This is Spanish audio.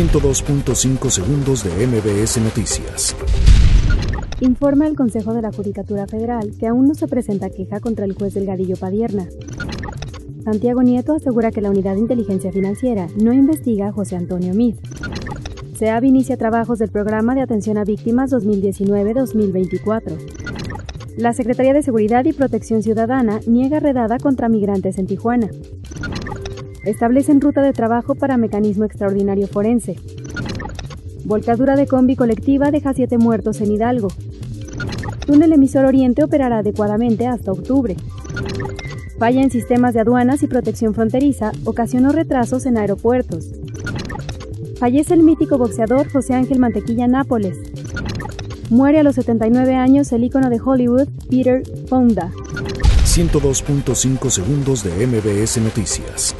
102.5 segundos de MBS Noticias. Informa el Consejo de la Judicatura Federal que aún no se presenta queja contra el juez Delgadillo Padierna. Santiago Nieto asegura que la Unidad de Inteligencia Financiera no investiga a José Antonio Mid. SEAB inicia trabajos del Programa de Atención a Víctimas 2019-2024. La Secretaría de Seguridad y Protección Ciudadana niega redada contra migrantes en Tijuana. Establecen ruta de trabajo para mecanismo extraordinario forense. Volcadura de combi colectiva deja siete muertos en Hidalgo. Túnel emisor Oriente operará adecuadamente hasta octubre. Falla en sistemas de aduanas y protección fronteriza ocasionó retrasos en aeropuertos. Fallece el mítico boxeador José Ángel Mantequilla Nápoles. Muere a los 79 años el ícono de Hollywood, Peter Fonda. 102.5 segundos de MBS Noticias.